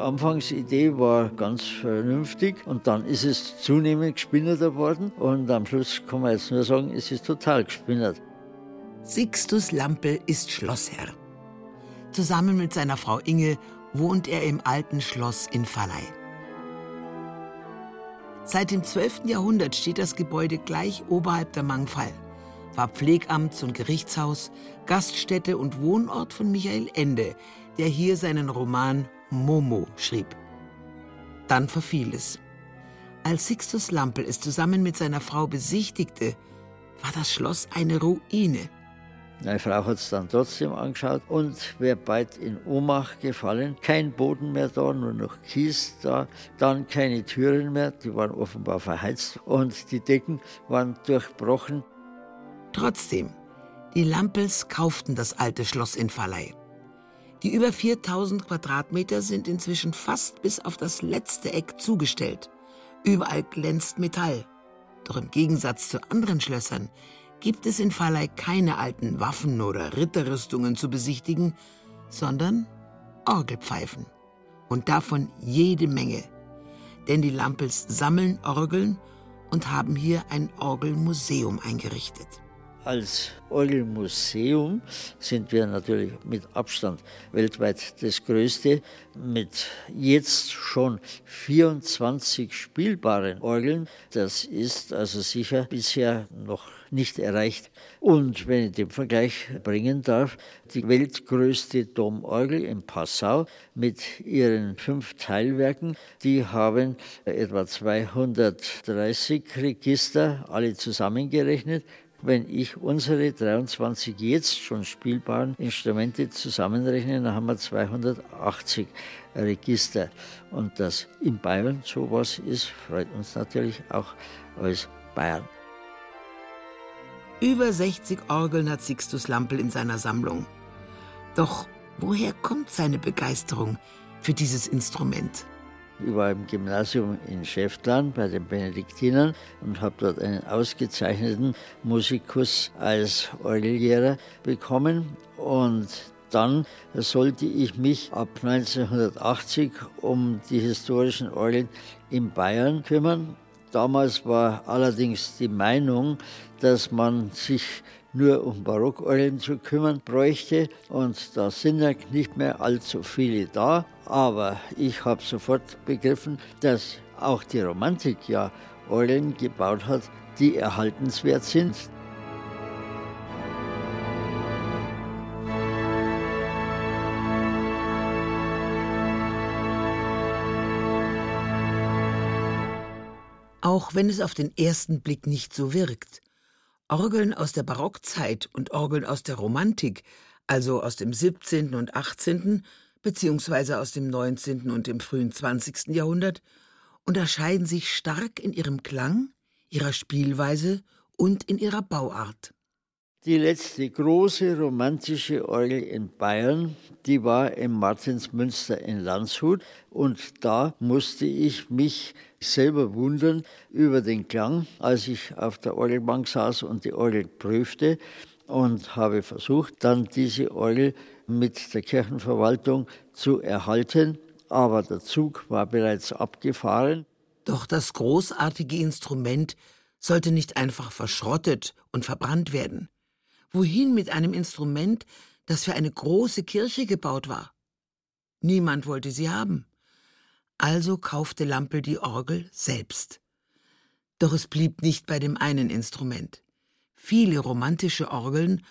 Anfangsidee war ganz vernünftig und dann ist es zunehmend gespinnert worden und am Schluss kann man jetzt nur sagen, es ist total gespinnert. Sixtus Lampel ist Schlossherr. Zusammen mit seiner Frau Inge wohnt er im alten Schloss in Valley. Seit dem 12. Jahrhundert steht das Gebäude gleich oberhalb der Mangfall, war Pflegamts- und Gerichtshaus, Gaststätte und Wohnort von Michael Ende, der hier seinen Roman Momo schrieb. Dann verfiel es. Als Sixtus Lampel es zusammen mit seiner Frau besichtigte, war das Schloss eine Ruine. Meine Frau hat es dann trotzdem angeschaut und wäre bald in Ohnmacht gefallen. Kein Boden mehr da, nur noch Kies da. Dann keine Türen mehr, die waren offenbar verheizt und die Decken waren durchbrochen. Trotzdem, die Lampels kauften das alte Schloss in Valley. Die über 4000 Quadratmeter sind inzwischen fast bis auf das letzte Eck zugestellt. Überall glänzt Metall. Doch im Gegensatz zu anderen Schlössern gibt es in Valley keine alten Waffen oder Ritterrüstungen zu besichtigen, sondern Orgelpfeifen. Und davon jede Menge. Denn die Lampels sammeln Orgeln und haben hier ein Orgelmuseum eingerichtet. Als Orgelmuseum sind wir natürlich mit Abstand weltweit das größte, mit jetzt schon 24 spielbaren Orgeln. Das ist also sicher bisher noch nicht erreicht. Und wenn ich den Vergleich bringen darf, die weltgrößte Domorgel in Passau mit ihren fünf Teilwerken, die haben etwa 230 Register, alle zusammengerechnet. Wenn ich unsere 23 jetzt schon spielbaren Instrumente zusammenrechne, dann haben wir 280 Register. Und dass in Bayern sowas ist, freut uns natürlich auch als Bayern. Über 60 Orgeln hat Sixtus Lampel in seiner Sammlung. Doch woher kommt seine Begeisterung für dieses Instrument? War im Gymnasium in Schäftlarn bei den Benediktinern und habe dort einen ausgezeichneten Musikus als Orgellehrer bekommen. Und dann sollte ich mich ab 1980 um die historischen Orgeln in Bayern kümmern. Damals war allerdings die Meinung, dass man sich nur um Barockorgeln zu kümmern bräuchte. Und da sind ja nicht mehr allzu viele da. Aber ich habe sofort begriffen, dass auch die Romantik ja Orgeln gebaut hat, die erhaltenswert sind. Auch wenn es auf den ersten Blick nicht so wirkt. Orgeln aus der Barockzeit und Orgeln aus der Romantik, also aus dem 17. und 18., beziehungsweise aus dem 19. und dem frühen 20. Jahrhundert, unterscheiden sich stark in ihrem Klang, ihrer Spielweise und in ihrer Bauart. Die letzte große romantische Orgel in Bayern, die war im Martinsmünster in Landshut und da musste ich mich selber wundern über den Klang, als ich auf der Orgelbank saß und die Orgel prüfte und habe versucht, dann diese Orgel mit der Kirchenverwaltung zu erhalten, aber der Zug war bereits abgefahren. Doch das großartige Instrument sollte nicht einfach verschrottet und verbrannt werden. Wohin mit einem Instrument, das für eine große Kirche gebaut war? Niemand wollte sie haben. Also kaufte Lampel die Orgel selbst. Doch es blieb nicht bei dem einen Instrument. Viele romantische Orgeln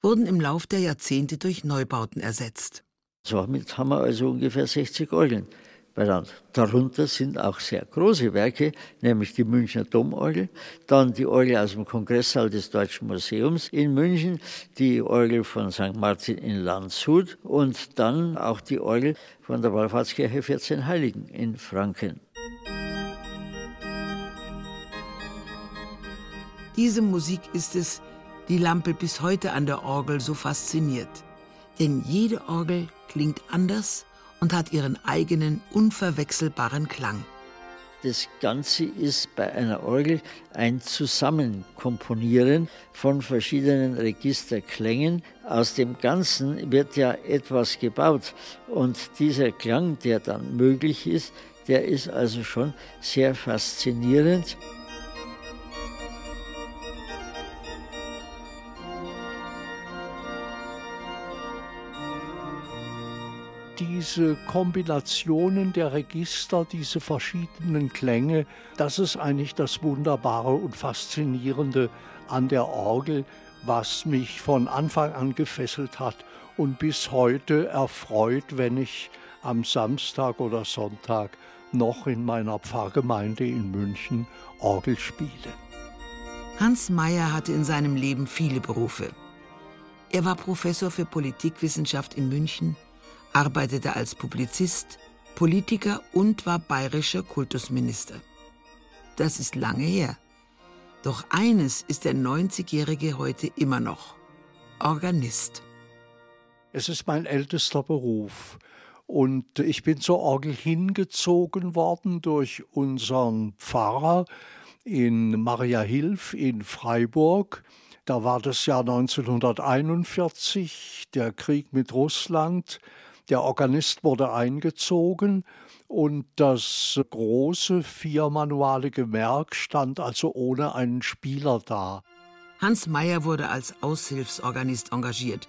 wurden im Lauf der Jahrzehnte durch Neubauten ersetzt. Somit haben wir also ungefähr 60 Orgeln benannt. Darunter sind auch sehr große Werke, nämlich die Münchner Domorgel, dann die Orgel aus dem Kongresssaal des Deutschen Museums in München, die Orgel von St. Martin in Landshut und dann auch die Orgel von der Wallfahrtskirche 14 Heiligen in Franken. Diese Musik ist es, die Lampe bis heute an der Orgel so fasziniert. Denn jede Orgel klingt anders und hat ihren eigenen unverwechselbaren Klang. Das Ganze ist bei einer Orgel ein Zusammenkomponieren von verschiedenen Registerklängen. Aus dem Ganzen wird ja etwas gebaut und dieser Klang, der dann möglich ist, der ist also schon sehr faszinierend. Diese Kombinationen der Register, diese verschiedenen Klänge, das ist eigentlich das Wunderbare und Faszinierende an der Orgel, was mich von Anfang an gefesselt hat und bis heute erfreut, wenn ich am Samstag oder Sonntag noch in meiner Pfarrgemeinde in München Orgel spiele. Hans Meyer hatte in seinem Leben viele Berufe. Er war Professor für Politikwissenschaft in München, arbeitete als Publizist, Politiker und war bayerischer Kultusminister. Das ist lange her. Doch eines ist der 90-Jährige heute immer noch. Organist. Es ist mein ältester Beruf. Und ich bin zur Orgel hingezogen worden durch unseren Pfarrer in Maria Hilf in Freiburg. Da war das Jahr 1941, der Krieg mit Russland. Der Organist wurde eingezogen und das große viermanualige Werk stand also ohne einen Spieler da. Hans Meyer wurde als Aushilfsorganist engagiert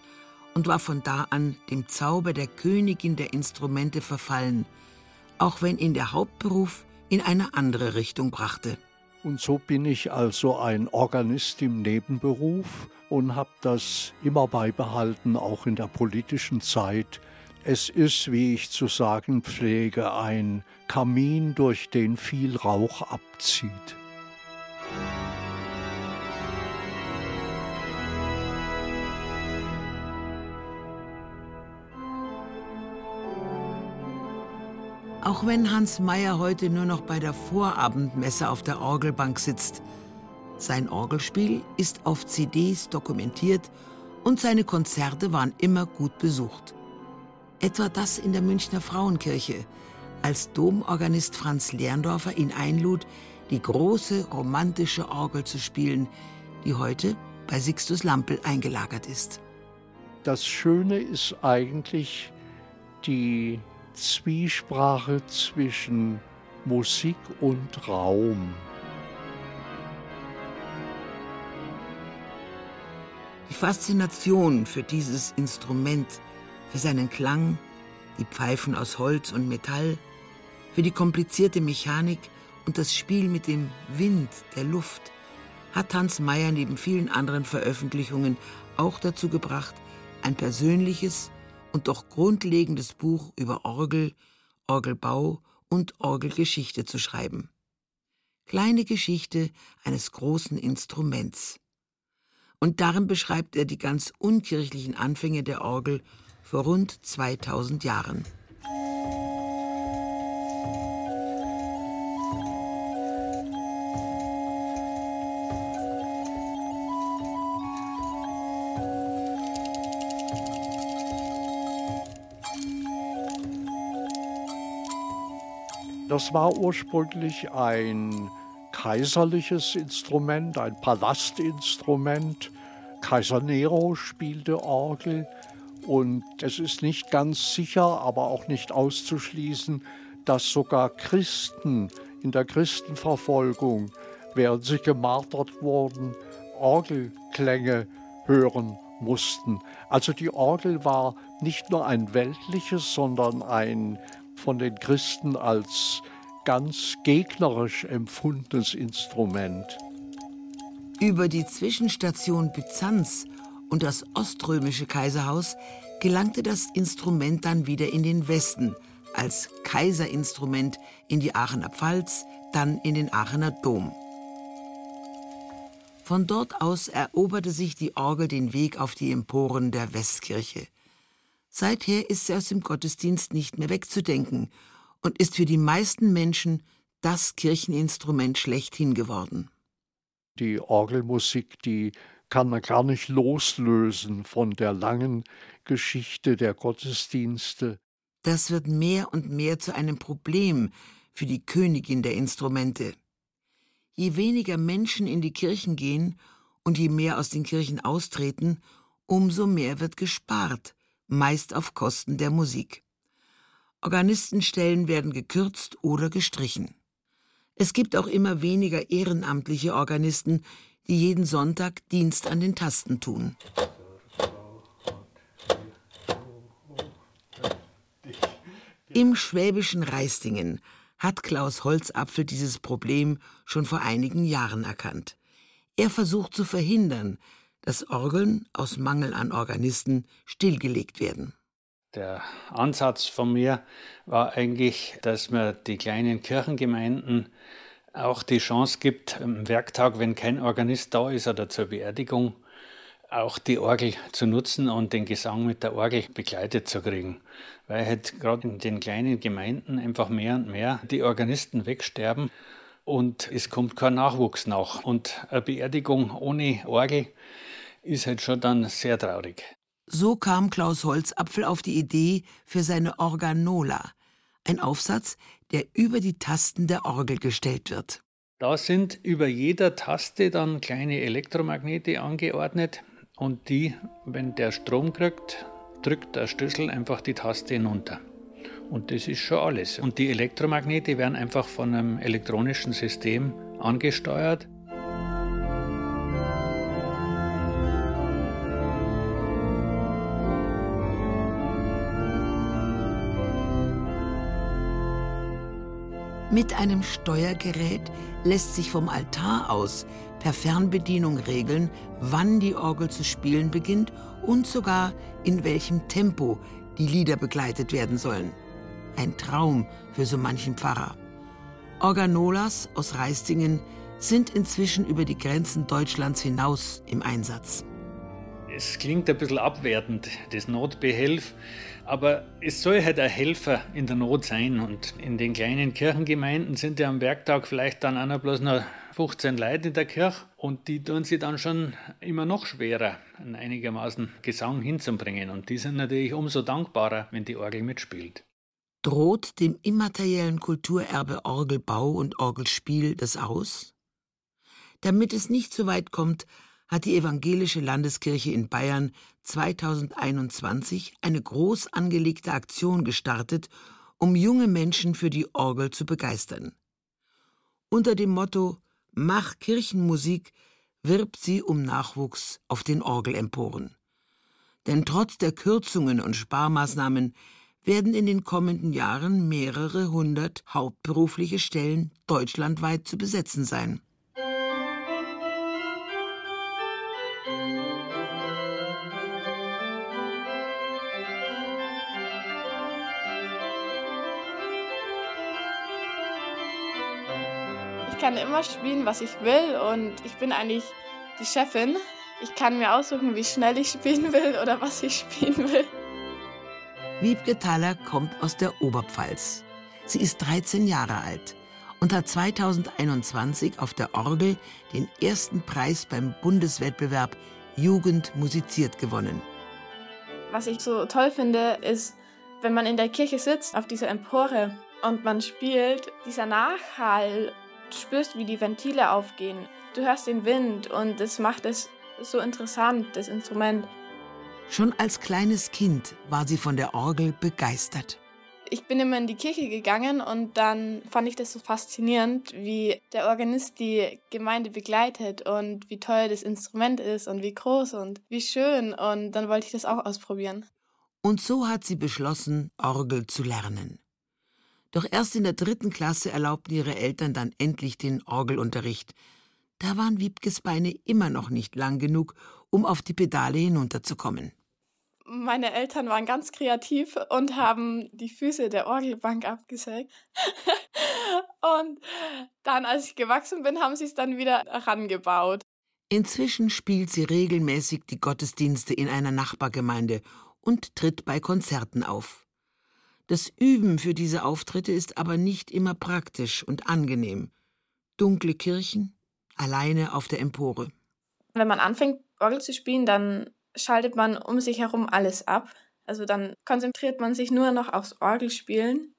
und war von da an dem Zauber der Königin der Instrumente verfallen, auch wenn ihn der Hauptberuf in eine andere Richtung brachte. Und so bin ich also ein Organist im Nebenberuf und habe das immer beibehalten, auch in der politischen Zeit, es ist, wie ich zu sagen pflege, ein Kamin, durch den viel Rauch abzieht. Auch wenn Hans Meyer heute nur noch bei der Vorabendmesse auf der Orgelbank sitzt, sein Orgelspiel ist auf CDs dokumentiert und seine Konzerte waren immer gut besucht. Etwa das in der Münchner Frauenkirche, als Domorganist Franz Lerndorfer ihn einlud, die große romantische Orgel zu spielen, die heute bei Sixtus Lampel eingelagert ist. Das Schöne ist eigentlich die Zwiesprache zwischen Musik und Raum. Die Faszination für dieses Instrument für seinen Klang, die Pfeifen aus Holz und Metall, für die komplizierte Mechanik und das Spiel mit dem Wind, der Luft, hat Hans Meyer neben vielen anderen Veröffentlichungen auch dazu gebracht, ein persönliches und doch grundlegendes Buch über Orgel, Orgelbau und Orgelgeschichte zu schreiben. Kleine Geschichte eines großen Instruments. Und darin beschreibt er die ganz unkirchlichen Anfänge der Orgel vor rund 2000 Jahren. Das war ursprünglich ein kaiserliches Instrument, ein Palastinstrument. Kaiser Nero spielte Orgel. Und es ist nicht ganz sicher, aber auch nicht auszuschließen, dass sogar Christen in der Christenverfolgung, während sie gemartert wurden, Orgelklänge hören mussten. Also die Orgel war nicht nur ein weltliches, sondern ein von den Christen als ganz gegnerisch empfundenes Instrument. Über die Zwischenstation Byzanz und das oströmische Kaiserhaus gelangte das Instrument dann wieder in den Westen als Kaiserinstrument in die Aachener Pfalz, dann in den Aachener Dom. Von dort aus eroberte sich die Orgel den Weg auf die Emporen der Westkirche. Seither ist sie aus dem Gottesdienst nicht mehr wegzudenken und ist für die meisten Menschen das Kircheninstrument schlechthin geworden. Die Orgelmusik, die kann man gar nicht loslösen von der langen Geschichte der Gottesdienste. Das wird mehr und mehr zu einem Problem für die Königin der Instrumente. Je weniger Menschen in die Kirchen gehen und je mehr aus den Kirchen austreten, umso mehr wird gespart, meist auf Kosten der Musik. Organistenstellen werden gekürzt oder gestrichen. Es gibt auch immer weniger ehrenamtliche Organisten, die jeden Sonntag Dienst an den Tasten tun. Im schwäbischen Reistingen hat Klaus Holzapfel dieses Problem schon vor einigen Jahren erkannt. Er versucht zu verhindern, dass Orgeln aus Mangel an Organisten stillgelegt werden. Der Ansatz von mir war eigentlich, dass man die kleinen Kirchengemeinden auch die Chance gibt, am Werktag, wenn kein Organist da ist oder zur Beerdigung, auch die Orgel zu nutzen und den Gesang mit der Orgel begleitet zu kriegen. Weil halt gerade in den kleinen Gemeinden einfach mehr und mehr die Organisten wegsterben und es kommt kein Nachwuchs nach. Und eine Beerdigung ohne Orgel ist halt schon dann sehr traurig. So kam Klaus Holzapfel auf die Idee für seine Organola, ein Aufsatz, der über die Tasten der Orgel gestellt wird. Da sind über jeder Taste dann kleine Elektromagnete angeordnet und die, wenn der Strom kriegt, drückt der Schlüssel einfach die Taste hinunter. Und das ist schon alles. Und die Elektromagnete werden einfach von einem elektronischen System angesteuert Mit einem Steuergerät lässt sich vom Altar aus per Fernbedienung regeln, wann die Orgel zu spielen beginnt und sogar in welchem Tempo die Lieder begleitet werden sollen. Ein Traum für so manchen Pfarrer. Organolas aus Reistingen sind inzwischen über die Grenzen Deutschlands hinaus im Einsatz. Es klingt ein bisschen abwertend, das Notbehelf, aber es soll halt ein Helfer in der Not sein. Und in den kleinen Kirchengemeinden sind ja am Werktag vielleicht dann auch noch bloß noch 15 Leute in der Kirche und die tun sich dann schon immer noch schwerer, einen einigermaßen Gesang hinzubringen. Und die sind natürlich umso dankbarer, wenn die Orgel mitspielt. Droht dem immateriellen Kulturerbe Orgelbau und Orgelspiel das aus? Damit es nicht so weit kommt, hat die Evangelische Landeskirche in Bayern 2021 eine groß angelegte Aktion gestartet, um junge Menschen für die Orgel zu begeistern. Unter dem Motto Mach Kirchenmusik wirbt sie um Nachwuchs auf den Orgelemporen. Denn trotz der Kürzungen und Sparmaßnahmen werden in den kommenden Jahren mehrere hundert hauptberufliche Stellen deutschlandweit zu besetzen sein. Kann immer spielen, was ich will und ich bin eigentlich die Chefin. Ich kann mir aussuchen, wie schnell ich spielen will oder was ich spielen will. Wiebke Thaler kommt aus der Oberpfalz. Sie ist 13 Jahre alt und hat 2021 auf der Orgel den ersten Preis beim Bundeswettbewerb Jugend musiziert gewonnen. Was ich so toll finde, ist, wenn man in der Kirche sitzt, auf dieser Empore und man spielt, dieser Nachhall Du spürst, wie die Ventile aufgehen. Du hörst den Wind und es macht es so interessant, das Instrument. Schon als kleines Kind war sie von der Orgel begeistert. Ich bin immer in die Kirche gegangen und dann fand ich das so faszinierend, wie der Organist die Gemeinde begleitet und wie toll das Instrument ist und wie groß und wie schön. Und dann wollte ich das auch ausprobieren. Und so hat sie beschlossen, Orgel zu lernen. Doch erst in der dritten Klasse erlaubten ihre Eltern dann endlich den Orgelunterricht. Da waren Wiebkes Beine immer noch nicht lang genug, um auf die Pedale hinunterzukommen. Meine Eltern waren ganz kreativ und haben die Füße der Orgelbank abgesägt. und dann, als ich gewachsen bin, haben sie es dann wieder herangebaut. Inzwischen spielt sie regelmäßig die Gottesdienste in einer Nachbargemeinde und tritt bei Konzerten auf. Das Üben für diese Auftritte ist aber nicht immer praktisch und angenehm. Dunkle Kirchen, alleine auf der Empore. Wenn man anfängt, Orgel zu spielen, dann schaltet man um sich herum alles ab. Also dann konzentriert man sich nur noch aufs Orgelspielen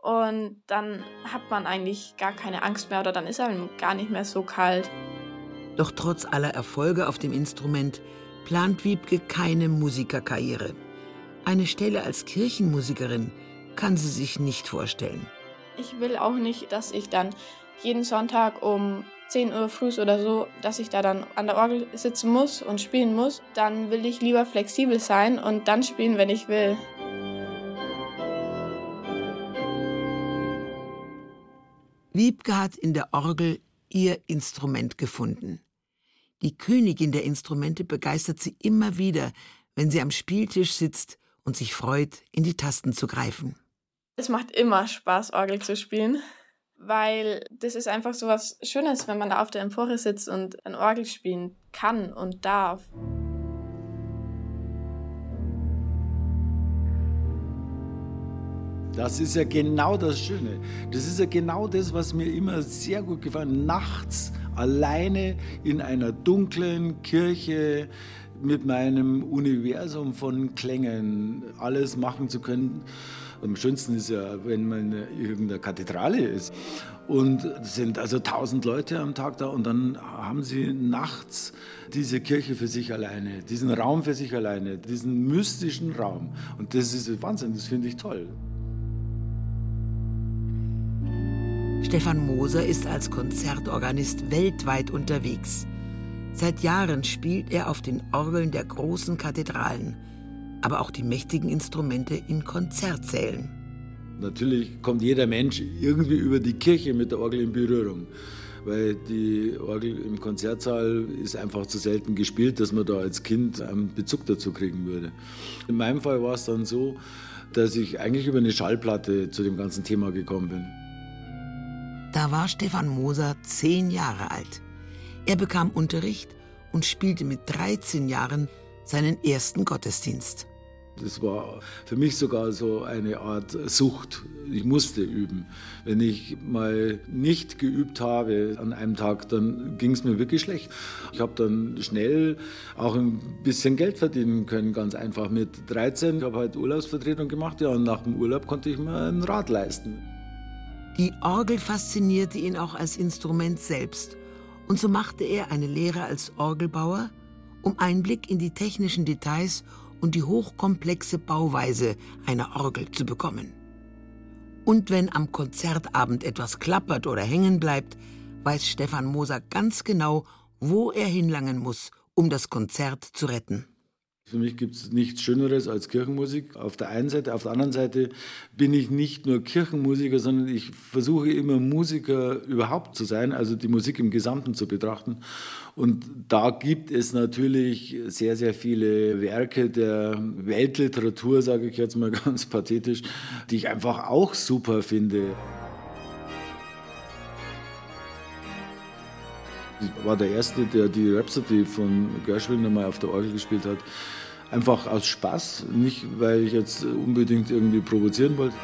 Und dann hat man eigentlich gar keine Angst mehr oder dann ist einem gar nicht mehr so kalt. Doch trotz aller Erfolge auf dem Instrument plant Wiebke keine Musikerkarriere. Eine Stelle als Kirchenmusikerin kann sie sich nicht vorstellen. Ich will auch nicht, dass ich dann jeden Sonntag um 10 Uhr früh oder so, dass ich da dann an der Orgel sitzen muss und spielen muss. Dann will ich lieber flexibel sein und dann spielen, wenn ich will. Wiebke hat in der Orgel ihr Instrument gefunden. Die Königin der Instrumente begeistert sie immer wieder, wenn sie am Spieltisch sitzt und sich freut, in die Tasten zu greifen. Es macht immer Spaß, Orgel zu spielen, weil das ist einfach so was Schönes, wenn man da auf der Empore sitzt und ein Orgel spielen kann und darf. Das ist ja genau das Schöne. Das ist ja genau das, was mir immer sehr gut gefallen. Nachts alleine in einer dunklen Kirche mit meinem Universum von Klängen alles machen zu können. Am schönsten ist ja, wenn man in irgendeiner Kathedrale ist und es sind also tausend Leute am Tag da und dann haben sie nachts diese Kirche für sich alleine, diesen Raum für sich alleine, diesen mystischen Raum. Und das ist Wahnsinn, das finde ich toll. Stefan Moser ist als Konzertorganist weltweit unterwegs. Seit Jahren spielt er auf den Orgeln der großen Kathedralen, aber auch die mächtigen Instrumente in Konzertsälen. Natürlich kommt jeder Mensch irgendwie über die Kirche mit der Orgel in Berührung, weil die Orgel im Konzertsaal ist einfach zu selten gespielt, dass man da als Kind einen Bezug dazu kriegen würde. In meinem Fall war es dann so, dass ich eigentlich über eine Schallplatte zu dem ganzen Thema gekommen bin. Da war Stefan Moser zehn Jahre alt. Er bekam Unterricht und spielte mit 13 Jahren seinen ersten Gottesdienst. Das war für mich sogar so eine Art Sucht. Ich musste üben. Wenn ich mal nicht geübt habe an einem Tag, dann ging es mir wirklich schlecht. Ich habe dann schnell auch ein bisschen Geld verdienen können, ganz einfach mit 13. Ich habe halt Urlaubsvertretung gemacht, ja, und nach dem Urlaub konnte ich mir ein Rad leisten. Die Orgel faszinierte ihn auch als Instrument selbst. Und so machte er eine Lehre als Orgelbauer, um Einblick in die technischen Details und die hochkomplexe Bauweise einer Orgel zu bekommen. Und wenn am Konzertabend etwas klappert oder hängen bleibt, weiß Stefan Moser ganz genau, wo er hinlangen muss, um das Konzert zu retten. Für mich gibt es nichts Schöneres als Kirchenmusik. Auf der einen Seite, auf der anderen Seite bin ich nicht nur Kirchenmusiker, sondern ich versuche immer Musiker überhaupt zu sein, also die Musik im Gesamten zu betrachten. Und da gibt es natürlich sehr, sehr viele Werke der Weltliteratur, sage ich jetzt mal ganz pathetisch, die ich einfach auch super finde. Ich war der Erste, der die Rhapsody von Gershwin nochmal auf der Orgel gespielt hat. Einfach aus Spaß, nicht weil ich jetzt unbedingt irgendwie provozieren wollte.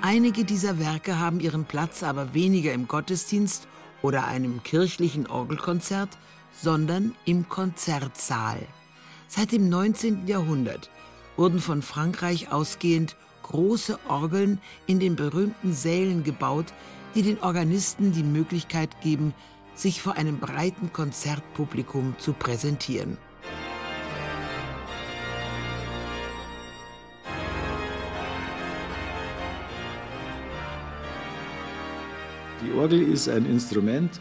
Einige dieser Werke haben ihren Platz aber weniger im Gottesdienst oder einem kirchlichen Orgelkonzert, sondern im Konzertsaal. Seit dem 19. Jahrhundert wurden von Frankreich ausgehend große Orgeln in den berühmten Sälen gebaut, die den Organisten die Möglichkeit geben, sich vor einem breiten Konzertpublikum zu präsentieren. Die Orgel ist ein Instrument,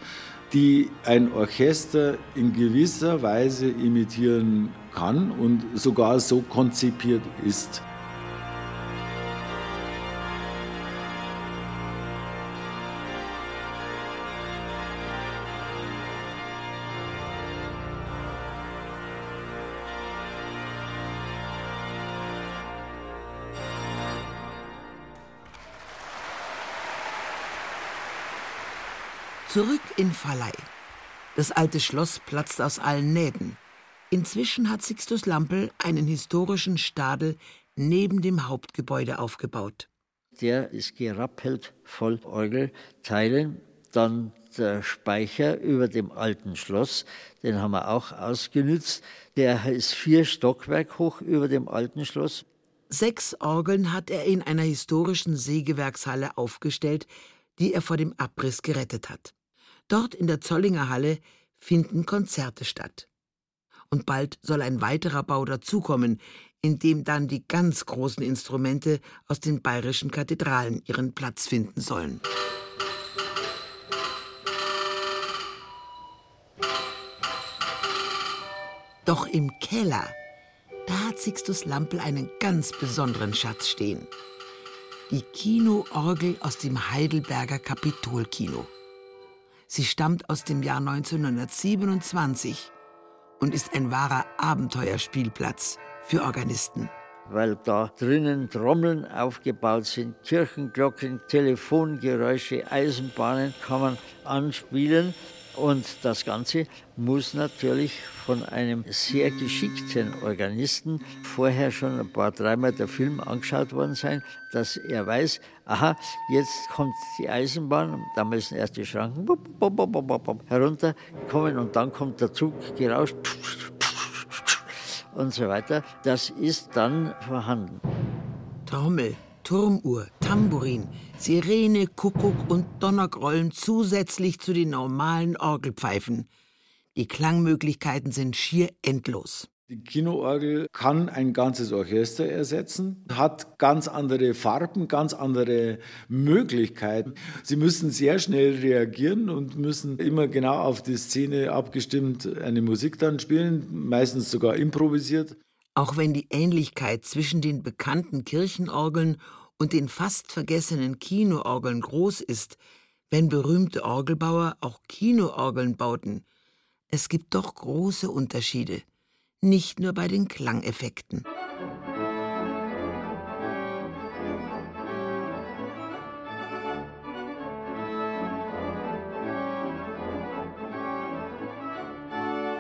die ein Orchester in gewisser Weise imitieren kann und sogar so konzipiert ist. Zurück in Valley. Das alte Schloss platzt aus allen Nähten. Inzwischen hat Sixtus Lampel einen historischen Stadel neben dem Hauptgebäude aufgebaut. Der ist gerappelt voll Orgelteilen. Dann der Speicher über dem alten Schloss, den haben wir auch ausgenützt. Der ist vier Stockwerk hoch über dem alten Schloss. Sechs Orgeln hat er in einer historischen Sägewerkshalle aufgestellt, die er vor dem Abriss gerettet hat. Dort in der Zollinger Halle finden Konzerte statt. Und bald soll ein weiterer Bau dazukommen, in dem dann die ganz großen Instrumente aus den bayerischen Kathedralen ihren Platz finden sollen. Doch im Keller, da hat Sixtus Lampel einen ganz besonderen Schatz stehen. Die Kinoorgel aus dem Heidelberger Kapitolkino. Sie stammt aus dem Jahr 1927 und ist ein wahrer Abenteuerspielplatz für Organisten. Weil da drinnen Trommeln aufgebaut sind, Kirchenglocken, Telefongeräusche, Eisenbahnen kann man anspielen. Und das Ganze muss natürlich von einem sehr geschickten Organisten vorher schon ein paar, dreimal der Film angeschaut worden sein, dass er weiß, aha, jetzt kommt die Eisenbahn, da müssen erst die Schranken herunterkommen und dann kommt der Zug gerauscht und so weiter. Das ist dann vorhanden. Trommel, Turmuhr, Tambourin, Sirene, Kuckuck und Donnergrollen zusätzlich zu den normalen Orgelpfeifen. Die Klangmöglichkeiten sind schier endlos. Die Kinoorgel kann ein ganzes Orchester ersetzen, hat ganz andere Farben, ganz andere Möglichkeiten. Sie müssen sehr schnell reagieren und müssen immer genau auf die Szene abgestimmt eine Musik dann spielen, meistens sogar improvisiert. Auch wenn die Ähnlichkeit zwischen den bekannten Kirchenorgeln und den fast vergessenen Kinoorgeln groß ist, wenn berühmte Orgelbauer auch Kinoorgeln bauten, es gibt doch große Unterschiede nicht nur bei den Klangeffekten.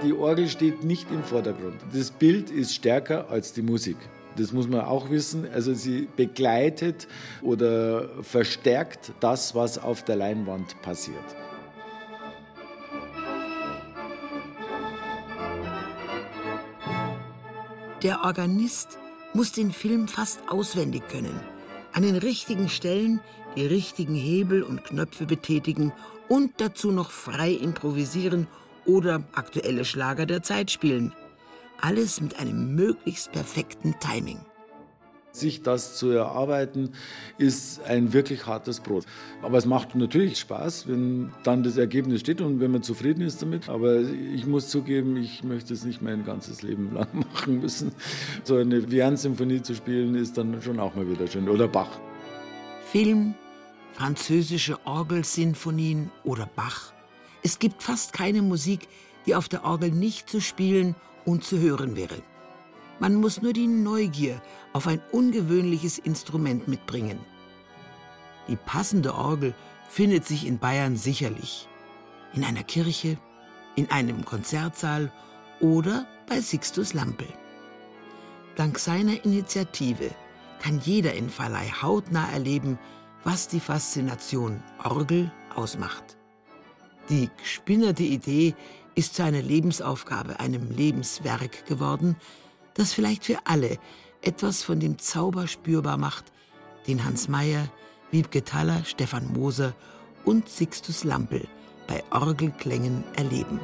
Die Orgel steht nicht im Vordergrund. Das Bild ist stärker als die Musik. Das muss man auch wissen. Also sie begleitet oder verstärkt das, was auf der Leinwand passiert. Der Organist muss den Film fast auswendig können, an den richtigen Stellen die richtigen Hebel und Knöpfe betätigen und dazu noch frei improvisieren oder aktuelle Schlager der Zeit spielen. Alles mit einem möglichst perfekten Timing. Sich das zu erarbeiten, ist ein wirklich hartes Brot. Aber es macht natürlich Spaß, wenn dann das Ergebnis steht und wenn man zufrieden ist damit. Aber ich muss zugeben, ich möchte es nicht mein ganzes Leben lang machen müssen. So eine Vian-Symphonie zu spielen, ist dann schon auch mal wieder schön. Oder Bach. Film, französische Orgelsinfonien oder Bach. Es gibt fast keine Musik, die auf der Orgel nicht zu spielen und zu hören wäre. Man muss nur die Neugier auf ein ungewöhnliches Instrument mitbringen. Die passende Orgel findet sich in Bayern sicherlich. In einer Kirche, in einem Konzertsaal oder bei Sixtus Lampel. Dank seiner Initiative kann jeder in Verleih hautnah erleben, was die Faszination Orgel ausmacht. Die gespinnerte Idee ist zu einer Lebensaufgabe, einem Lebenswerk geworden, das vielleicht für alle etwas von dem Zauber spürbar macht, den Hans Meyer, Wiebke Thaler, Stefan Moser und Sixtus Lampel bei Orgelklängen erleben.